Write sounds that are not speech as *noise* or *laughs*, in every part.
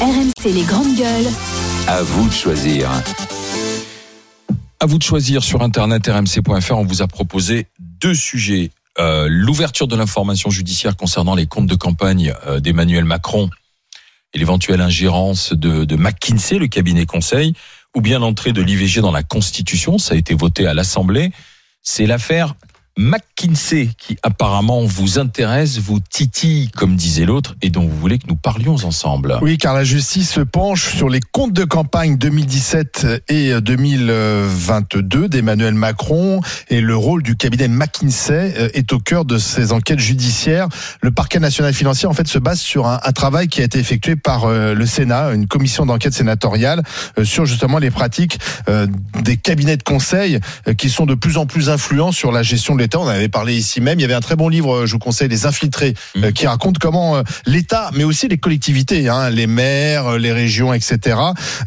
RMC les grandes gueules. À vous de choisir. À vous de choisir sur internet rmc.fr. On vous a proposé deux sujets. Euh, L'ouverture de l'information judiciaire concernant les comptes de campagne euh, d'Emmanuel Macron et l'éventuelle ingérence de, de McKinsey, le cabinet conseil, ou bien l'entrée de l'IVG dans la Constitution. Ça a été voté à l'Assemblée. C'est l'affaire McKinsey qui apparemment vous intéresse, vous titille, comme disait l'autre, et dont vous voulez que nous parlions ensemble. Oui, car la justice se penche sur les comptes de campagne 2017 et 2022 d'Emmanuel Macron et le rôle du cabinet McKinsey euh, est au cœur de ces enquêtes judiciaires. Le parquet national financier en fait se base sur un, travail qui a été effectué par euh, le Sénat, une commission d'enquête sénatoriale euh, sur justement les pratiques des cabinets de conseil qui sont de plus en plus influents sur la gestion de l'État. On en avait parlé ici même. Il y avait un très bon livre, je vous conseille, Les Infiltrés, Mhm. qui raconte comment l'État, mais aussi les collectivités, hein, les maires, les régions, etc.,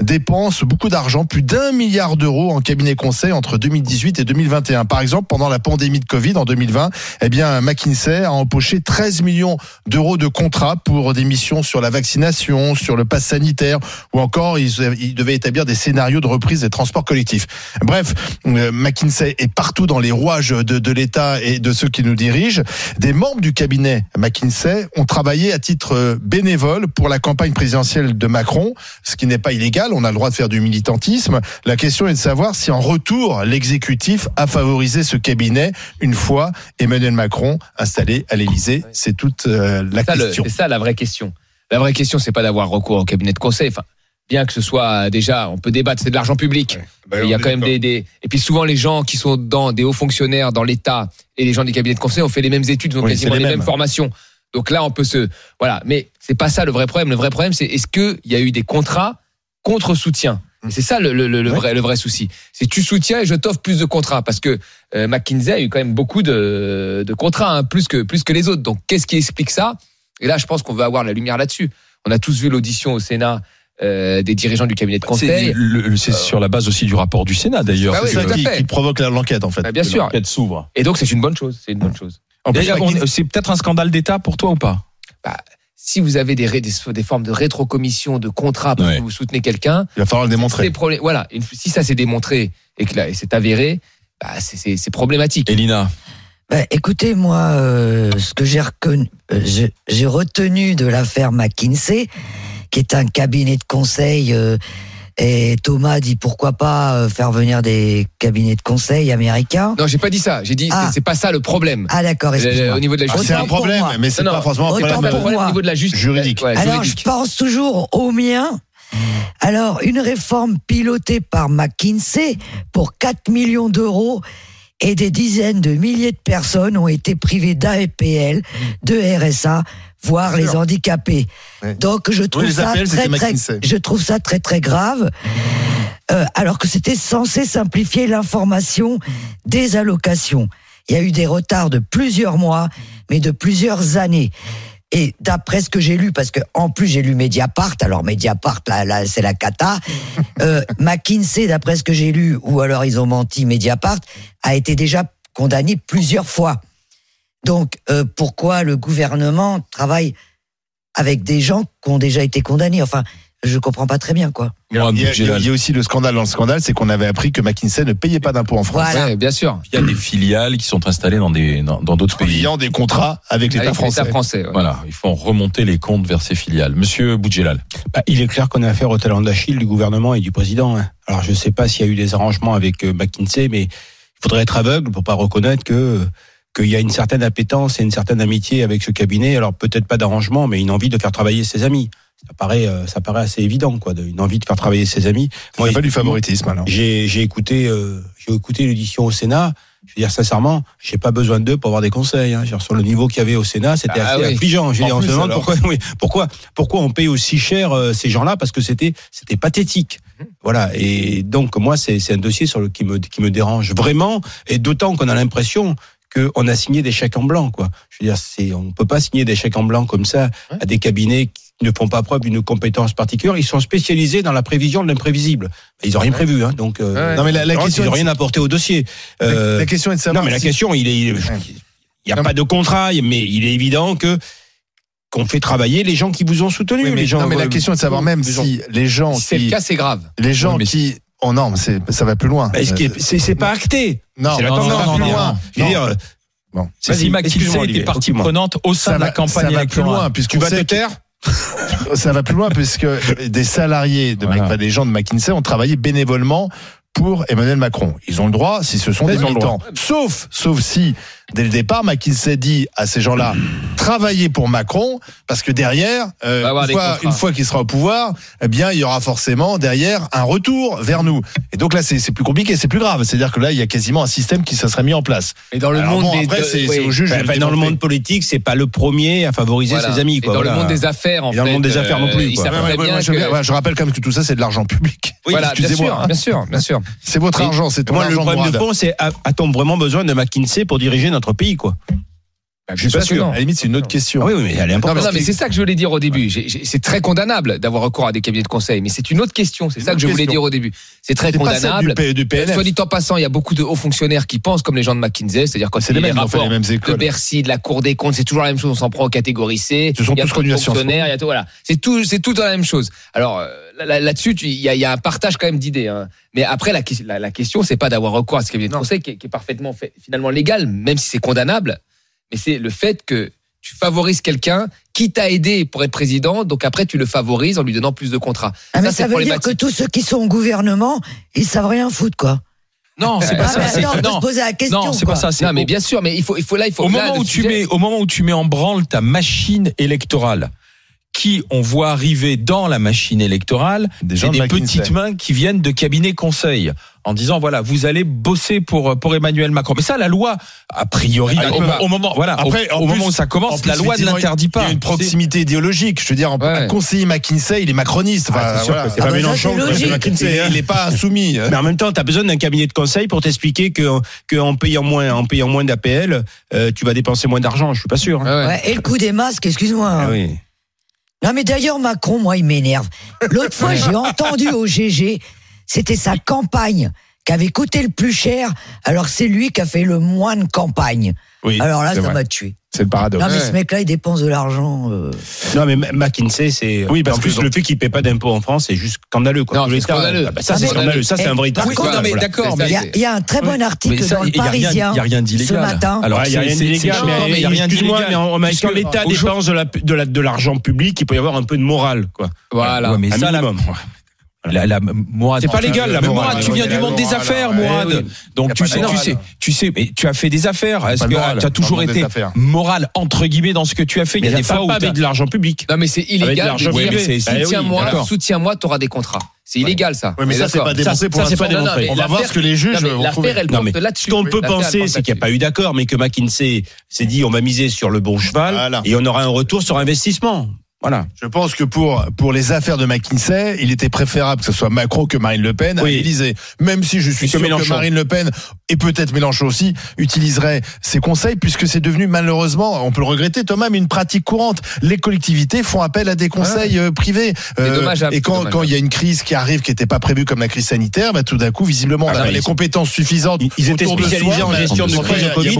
dépensent beaucoup d'argent, plus d'un milliard d'euros en cabinet conseil entre 2018 et 2021. Par exemple, pendant la pandémie de Covid en 2020, eh bien, McKinsey a empoché 13 millions d'euros de contrats pour des missions sur la vaccination, sur le pass sanitaire, ou encore ils, ils devaient établir des scénarios de reprise des transports collectifs. Bref, euh, McKinsey est partout dans les rouages de, de l'État et de ceux qui nous dirigent. Des membres du cabinet McKinsey ont travaillé à titre euh, bénévole pour la campagne présidentielle de Macron, ce qui n'est pas illégal, on a le droit de faire du militantisme. La question est de savoir si en retour, l'exécutif a favorisé ce cabinet une fois Emmanuel Macron installé à l'Élysée. C'est toute euh, la ça, question. C'est ça la vraie question. La vraie question, c'est pas d'avoir recours au cabinet de conseil. Enfin, bien que ce soit déjà, on peut débattre, c'est de l'argent public. Bah, Il y a quand même des, des- Et puis souvent, les gens qui sont dans des hauts fonctionnaires dans l'État et les gens des cabinets de conseil ont fait les mêmes études, ont Oui, quasiment les, les mêmes mêmes. formations. Donc là, on peut se. Voilà. Mais c'est pas ça le vrai problème. Le vrai problème, c'est est-ce qu'il y a eu des contrats contre soutien? Et C'est ça le, le- le- Ouais. vrai, le vrai souci. C'est tu soutiens et je t'offre plus de contrats parce que euh, McKinsey a eu quand même beaucoup de, de contrats, hein, plus que plus que les autres. Donc qu'est-ce qui explique ça? Et là, je pense qu'on va avoir la lumière là-dessus. On a tous vu l'audition au Sénat euh, des dirigeants du cabinet de conseil. c'est sur la base aussi du rapport du Sénat d'ailleurs. Bah oui, qui, qui provoque la- l'enquête en fait. Bah, bien sûr. L'enquête s'ouvre. Et donc c'est une bonne chose. C'est une bonne chose. C'est peut-être un scandale d'État pour toi ou pas Bah, si vous avez des, ré- des, des formes de rétrocommission, de contrat parce Ouais. que vous soutenez quelqu'un, il va falloir le démontrer. voilà. Une- si ça s'est démontré et que là, et c'est avéré, bah, c'est- problématique. Elina Bah, écoutez, moi, euh, ce que j'ai reconnu- euh, retenu de l'affaire McKinsey, qui est un cabinet de conseil, euh, et Thomas dit pourquoi pas euh, faire venir des cabinets de conseil américains. Non, j'ai pas dit ça. J'ai dit Ah. c'est- pas ça le problème. Ah d'accord, au niveau de la Ah, justice. c'est un problème, mais c'est pas forcément un problème pour problème moi. au niveau de la justice. Juridique. Ouais, Alors, juridique. je pense toujours au mien. Alors, une réforme pilotée par McKinsey pour 4 millions d'euros et des dizaines de milliers de personnes ont été privées d'APL, de RSA, voire les handicapés. Ouais. Donc, je trouve ça très, très, je trouve ça très, très grave. Euh, alors que c'était censé simplifier l'information des allocations. Il y a eu des retards de plusieurs mois, mais de plusieurs années. Et d'après ce que j'ai lu, parce que en plus j'ai lu Mediapart, alors Mediapart là, là c'est la cata. *laughs* Euh, McKinsey, d'après ce que j'ai lu, ou alors ils ont menti, Mediapart a été déjà condamné plusieurs fois. Donc euh, pourquoi le gouvernement travaille avec des gens qui ont déjà été condamnés? Enfin, je comprends pas très bien quoi. Il y, a, il y aussi le scandale dans le scandale, c'est qu'on avait appris que McKinsey ne payait pas d'impôts en France. Voilà. Ouais, bien sûr. Il y a des filiales qui sont installées dans des dans dans d'autres En pays. ayant des contrats avec l'État Avec français. l'État français. ouais. Voilà, il faut remonter les comptes vers ces filiales. Monsieur Boudjelal. Bah, il est clair qu'on a affaire au talent d'Achille du gouvernement et du président. hein. Alors je ne sais pas s'il y a eu des arrangements avec euh, McKinsey, mais il faudrait être aveugle pour pas reconnaître que qu'il y a une certaine appétence et une certaine amitié avec ce cabinet. Alors peut-être pas d'arrangement, mais une envie de faire travailler ses amis. Ça paraît, euh, ça paraît assez évident, quoi, une envie de faire travailler ses amis. Ça s'appelle du favoritisme alors. J'ai j'ai écouté, euh, j'ai écouté l'audition au Sénat. Je veux dire sincèrement, j'ai pas besoin d'eux pour avoir des conseils. Hein. Je veux dire, Sur le niveau qu'il y avait au Sénat, c'était Ah assez oui. affligeant. Je veux En dire, on se demande pourquoi, *laughs* oui, pourquoi, pourquoi on paye aussi cher euh, ces gens-là? Parce que c'était, c'était pathétique. Mhm. Voilà. Et donc moi, c'est, c'est un dossier sur le qui me, qui me dérange vraiment, et d'autant qu'on a l'impression qu'on a signé des chèques en blanc, quoi. Je veux dire, c'est, on peut pas signer des chèques en blanc comme ça à des cabinets qui ne font pas preuve d'une compétence particulière. Ils sont spécialisés dans la prévision de l'imprévisible. Ils ont rien prévu, hein. Donc, euh. Non, mais la- la ils question ont est- rien apporté au dossier. La- Euh, la question est de savoir. non, mais la si- question, il est, il n'y a Non, pas de contrat, mais il est évident que qu'on fait travailler les gens qui vous ont soutenu. Oui, mais, les gens, non, mais la euh, question est de savoir même si les gens Si c'est le qui, cas, c'est grave. les gens Oui, qui, oh non, mais c'est- ça va plus loin. Bah, ce qui Euh, est- c'est c'est pas acté. non, c'est la tendance, va non, plus non, loin. non. Je veux dire, Bon. Vas-y, Si McKinsey excuse-moi, était partie prenante au sein ça de la campagne ça va plus loin puisque tu vas te taire *laughs* ça va plus loin puisque des salariés de Voilà. Des gens de McKinsey ont travaillé bénévolement pour Emmanuel Macron. Ils ont le droit si ce sont des militants. Sauf, sauf si, dès le départ, McKinsey dit à ces gens-là, travaillez pour Macron, parce que derrière, euh, une fois, contrats. une fois qu'il sera au pouvoir, eh bien, il y aura forcément derrière un retour vers nous. Et donc là, c'est c'est plus compliqué, c'est plus grave. C'est-à-dire que là, il y a quasiment un système qui se serait mis en place. Et dans le Alors monde bon, des après, de- c'est oui. c'est au juge. Bah, de le bah, dans le démontrer. monde politique, c'est pas le premier à favoriser Voilà. ses amis. Et dans voilà. le monde des affaires, en Et dans le fait, monde des affaires non plus, euh, quoi. Ouais, ouais, bien moi, je, que- ouais, je rappelle quand même que tout ça, c'est de l'argent public. Oui, voilà, bien excusez-moi, sûr, hein. bien sûr, bien *laughs* sûr. C'est votre Et- argent, c'est ton Moi, le problème de fond, c'est a-t-on vraiment besoin de McKinsey pour diriger notre pays, quoi Je suis pas sûr. À la limite, c'est une autre question. Ah oui, oui, mais elle est importante. non, mais c'est ça que je voulais dire au début. C'est très condamnable d'avoir recours à des cabinets de conseil, mais c'est une autre question. C'est ça que je voulais question. dire au début. C'est très pas condamnable. du, PNF. Soit dit en passant, il y a beaucoup de hauts fonctionnaires qui pensent comme les gens de McKinsey, c'est-à-dire quand C'est les a mêmes, les ils ont fait rapports les mêmes de écoles. Bercy, de la Cour des comptes, c'est toujours la même chose. On s'en prend aux catégories C. Ce sont il y a tous connus à fonctionnaires, il y a tout, voilà. C'est tout, c'est tout la même chose. Alors euh, là- là-dessus, il y a, il y a un partage quand même d'idées. hein. Mais après, la, que- la, la question, c'est pas d'avoir recours à ce cabinet de conseil qui est, qui est parfaitement fait, finalement légal, même si c'est condamnable. Mais c'est le fait que tu favorises quelqu'un qui t'a aidé pour être président, donc après tu le favorises en lui donnant plus de contrats. Ah, mais Ça, ça veut dire que tous ceux qui sont au gouvernement, ils savent rien foutre, quoi. Non, c'est pas Ah, ça. non, se poser la question. non, c'est pas ça. Non, mais bien sûr, mais il faut, il faut là, il faut. au là, moment le où tu sujet- mets, au moment où tu mets en branle ta machine électorale, qui on voit arriver dans la machine électorale, Des gens des petites mains qui viennent de cabinets conseils en disant voilà vous allez bosser pour pour Emmanuel Macron. Mais ça la loi a priori Ah, au, il au moment voilà Après, au, en au plus- moment où ça En commence plus, la loi ne l'interdit Il pas. y a une proximité idéologique. Je veux dire, un, Ouais. un conseiller McKinsey, il est macroniste. Enfin, Ah, c'est sûr voilà. c'est Ah pas ça, Mélenchon. McKinsey, hein. il n'est pas insoumis. Mais en même temps, tu as besoin d'un cabinet de conseil pour t'expliquer que, que en payant moins, en payant moins d'APL, euh, tu vas dépenser moins d'argent. Je suis pas sûr. hein. Ouais, ouais. Ouais, et le coup des masques, excuse-moi. Ah hein. oui. Non, mais d'ailleurs, Macron, moi, il m'énerve. L'autre fois, j'ai *laughs* entendu au GG, c'était sa campagne qui avait coûté le plus cher, alors c'est lui qui a fait le moins de campagne. Oui, Alors là, c'est ça m'a tué. c'est le paradoxe. Non, mais Ouais. ce mec-là, il dépense de l'argent. euh. Non, mais McKinsey, c'est. Oui, parce en plus, que- le fait qu'il paie pas d'impôts en France, c'est juste scandaleux. Quoi. Non, Tout c'est l'État, scandaleux. ah bah, ça, Ah, c'est mais- scandaleux. Ça, c'est un vrai Par truc. contre, non, mais voilà. d'accord, C'est mais Il y, a, il y a un très bon article dans le Parisien il y a rien d'illégal. ce matin. Alors il y a c'est- rien c'est- d'illégal, c'est- mais il y a rien excuse-moi, d'illégal. mais quand l'État dépense de la- de la- de l'argent public, il peut y avoir un peu de morale, quoi. Voilà. Mais Un ça, la-. La, C'est pas légal, la morale. Mourad, tu viens du monde des affaires, Mourad. oui. Donc tu sais, tu sais, tu sais, mais tu as fait des affaires. Est-ce que tu as toujours été moral entre guillemets dans ce que tu as fait? Il y a des fois où pas avec de l'argent public. Non, mais c'est illégal de l'argent dire privé. Oui, soutiens-moi, soutiens-moi, t'auras des contrats. C'est illégal ça. Oui, mais ça, c'est pas démontré pour ça. On va voir ce que les juges Non, vont trouver. elle Non, mais porte là-dessus. Ce qu'on peut penser, c'est qu'il n'y a pas eu d'accord, mais que McKinsey s'est dit on va miser sur le bon cheval Voilà. et on aura un retour sur investissement. Voilà. Je pense que pour, pour les affaires de McKinsey, il était préférable que ce soit Macron que Marine Le Pen à Oui. l'Élysée. Même si je suis Et sûr que. Marine Le Pen et peut-être Mélenchon aussi utiliserait ses conseils puisque c'est devenu malheureusement, on peut le regretter Thomas, mais une pratique courante. Les collectivités font appel à des conseils euh, privés. C'est dommageable, et quand, quand il y a une crise qui arrive qui n'était pas prévue comme la crise sanitaire, bah, tout d'un coup, visiblement, on Ah, avait bah, les compétences suffisantes. Ils- ils étaient spécialisés soi, en gestion de crise il y a- de Covid, il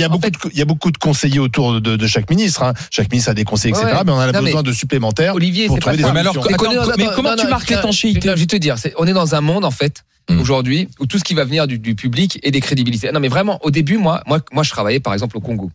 y a beaucoup- de, il y a beaucoup de conseillers autour de, de chaque ministre. hein. Chaque ministre a des conseillers, etc. Ouais. Mais on en a Non, besoin mais de supplémentaires Olivier, pour c'est trouver pas des mais alors, solutions. Mais Attends, comment non, tu marques l'étanchéité Je vais te dire, c'est- on est dans un monde en fait Hmm. aujourd'hui où tout ce qui va venir du, du public est des crédibilités. Non, mais vraiment, au début, moi, moi, moi, je travaillais par exemple au Congo.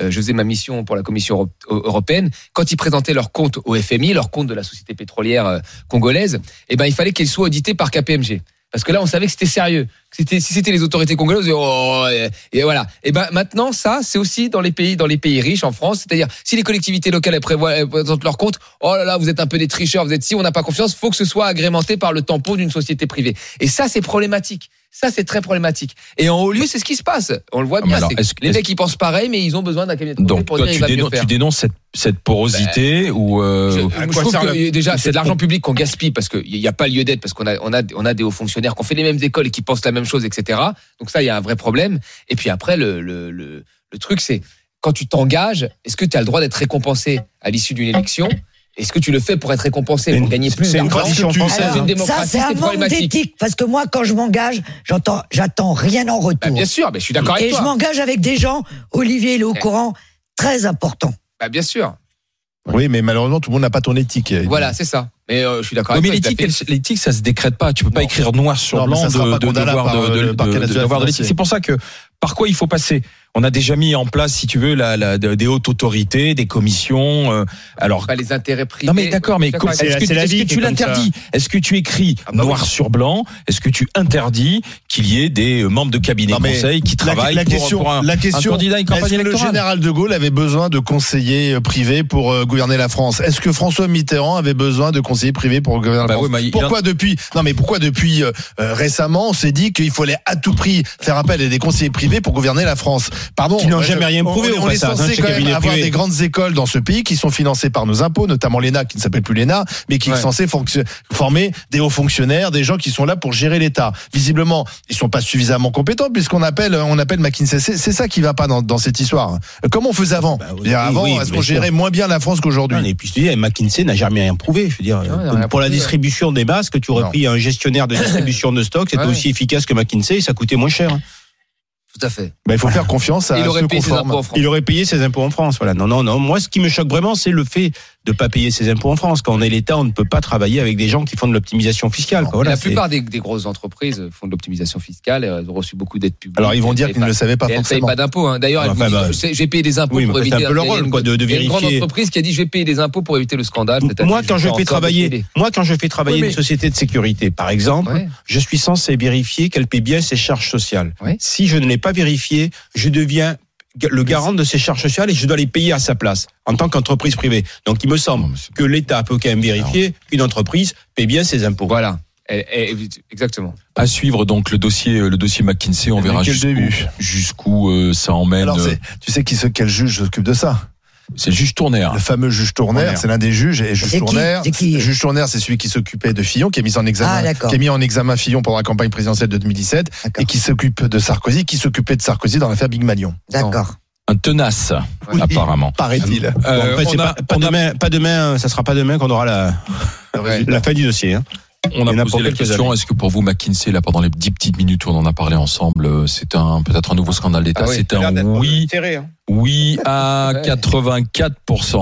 Euh, je faisais ma mission pour la Commission euro- européenne. Quand ils présentaient leurs comptes au FMI, leurs comptes de la société pétrolière euh, congolaise, eh ben, il fallait qu'ils soient audités par KPMG. Parce que là, on savait que c'était sérieux. C'était, si c'était les autorités congolaises, oh, et, et voilà. Et ben maintenant, ça, c'est aussi dans les pays, dans les pays riches, en France. C'est-à-dire, si les collectivités locales elles prévoient, présentent leurs comptes, oh là là, vous êtes un peu des tricheurs, vous êtes si, on n'a pas confiance. Faut que ce soit agrémenté par le tampon d'une société privée. Et ça, c'est problématique. Ça, c'est très problématique. Et en haut lieu, c'est ce qui se passe. On le voit Ah, bien. alors, les mecs, ils pensent pareil, mais ils ont besoin d'un cabinet de conseil Donc pour toi, dire il tu, tu dénonces cette, cette porosité ou euh, Je, à je quoi trouve sert que le- déjà c'est de l'argent public qu'on gaspille parce qu'il n'y a pas lieu d'être parce qu'on a on a on a des hauts fonctionnaires qui ont fait les mêmes écoles et qui pensent la même chose etc. Donc ça il y a un vrai problème. Et puis après le le le, le truc c'est quand tu t'engages est-ce que tu as le droit d'être récompensé à l'issue d'une élection? Est-ce que tu le fais pour être récompensé pour une- gagner plus c'est une d'argent Alors, ça, c'est un manque d'éthique. Parce que moi, quand je m'engage, j'entends, j'attends rien en Bah, retour. bien sûr, mais je suis d'accord avec Et je toi. m'engage avec des gens, Olivier, il est au Eh. courant, très important. Bah, bien sûr. Oui, mais malheureusement, tout le monde n'a pas ton éthique. Voilà, c'est ça. Mais euh, je suis d'accord Ouais, avec mais toi. elle- l'éthique, ça se décrète pas. Tu peux pas Non. écrire noir sur Non, mais blanc ça de, sera pas de, par, de, euh, de, de- de financier. l'éthique. C'est pour ça que par quoi il faut passer? On a déjà mis en place, si tu veux, la, la- de- des hautes autorités, des commissions. euh, alors, pas les intérêts privés. non mais d'accord, mais est-ce que, c'est la est-ce que tu est l'interdis? Est-ce que tu écris Ah bah noir oui. sur blanc? Est-ce que tu interdis qu'il y ait des euh, membres de cabinet Non, conseil qui La, travaillent la pour, question, pour un, la un question, candidat à une est-ce campagne que le général de Gaulle avait besoin de conseillers euh, privés pour euh, gouverner la France? Est-ce que François Mitterrand avait besoin de conseillers privés pour gouverner la Bah France? oui, mais il- Pourquoi depuis Non, mais pourquoi depuis euh, récemment on s'est dit qu'il fallait à tout prix faire appel à des conseillers privés pour gouverner la France Pardon, Qui n'ont jamais rien prouvé On, au on est hein, censé quand même avoir privé. des grandes écoles dans ce pays qui sont financées par nos impôts, notamment l'ENA qui ne s'appelle plus l'ENA, mais qui Ouais. est censé fonction- former des hauts fonctionnaires, des gens qui sont là pour gérer l'État. Visiblement, ils sont pas suffisamment compétents puisqu'on appelle on appelle McKinsey. C'est ça qui va pas dans, dans cette histoire. Comment on faisait avant Bah oui, Avant, oui, est-ce qu'on sûr. gérait moins bien la France qu'aujourd'hui et puis je te dis, McKinsey n'a jamais rien prouvé. Je veux dire, Non, pour, la distribution des masques, tu aurais Non. pris un gestionnaire de distribution de stock, c'était Ouais. aussi efficace que McKinsey, et ça coûtait moins cher. Tout à fait. Bah, il faut faire confiance à Il aurait ceux payé ses impôts en France. Il aurait payé ses impôts en France. Voilà. Non, non, non. Moi, ce qui me choque vraiment, c'est le fait de pas payer ses impôts en France. Quand on est l'État, on ne peut pas travailler avec des gens qui font de l'optimisation fiscale. quoi. Et Voilà, la plupart des, des grosses entreprises font de l'optimisation fiscale, elles ont reçu beaucoup d'aides publiques. Alors ils vont dire qu'ils ne le savaient pas elles ne payent pas d'impôts. hein. D'ailleurs, Enfin, bah, j'ai payé des impôts oui, pour c'est éviter. un peu le rôle, quoi, de- de il y a Une grande vérifier. entreprise qui a dit je vais payer des impôts pour éviter le scandale. Moi, quand je fais travailler, moi, quand je fais travailler une société de sécurité, par exemple, Ouais. je suis censé vérifier qu'elle paie bien ses charges sociales. Si je ne l'ai pas vérifié, je deviens le garant de ses charges sociales et je dois les payer à sa place en tant qu'entreprise privée. Donc, il me semble Non, que l'État peut quand même vérifier qu'une entreprise paie bien ses impôts. Voilà. Exactement. À suivre donc le dossier, le dossier McKinsey, on Mais verra jusqu'où, début? jusqu'où euh, ça emmène. Alors euh, tu sais qui quel juge s'occupe de ça? C'est le juge Tournaire. Le fameux juge Tournaire, c'est l'un des juges. Et juge Tournaire, juge Tournaire, c'est celui qui s'occupait de Fillon, qui a mis en examen, Ah, qui a mis en examen Fillon pendant la campagne présidentielle de 2017, D'accord. et qui s'occupe de Sarkozy, qui s'occupait de Sarkozy dans l'affaire Big Malion. D'accord. Un tenace, Oui. apparemment. Paraît-il. Euh, pas, pas on a- demain, pas demain, ça sera pas demain qu'on aura la fin du dossier. Hein. On a posé la question années. est-ce que pour vous, McKinsey, là, pendant les dix petites minutes où on en a parlé ensemble, euh, c'est un peut-être un nouveau scandale d'État Ah oui, C'est un oui, Serré, hein. oui à *laughs* 84%.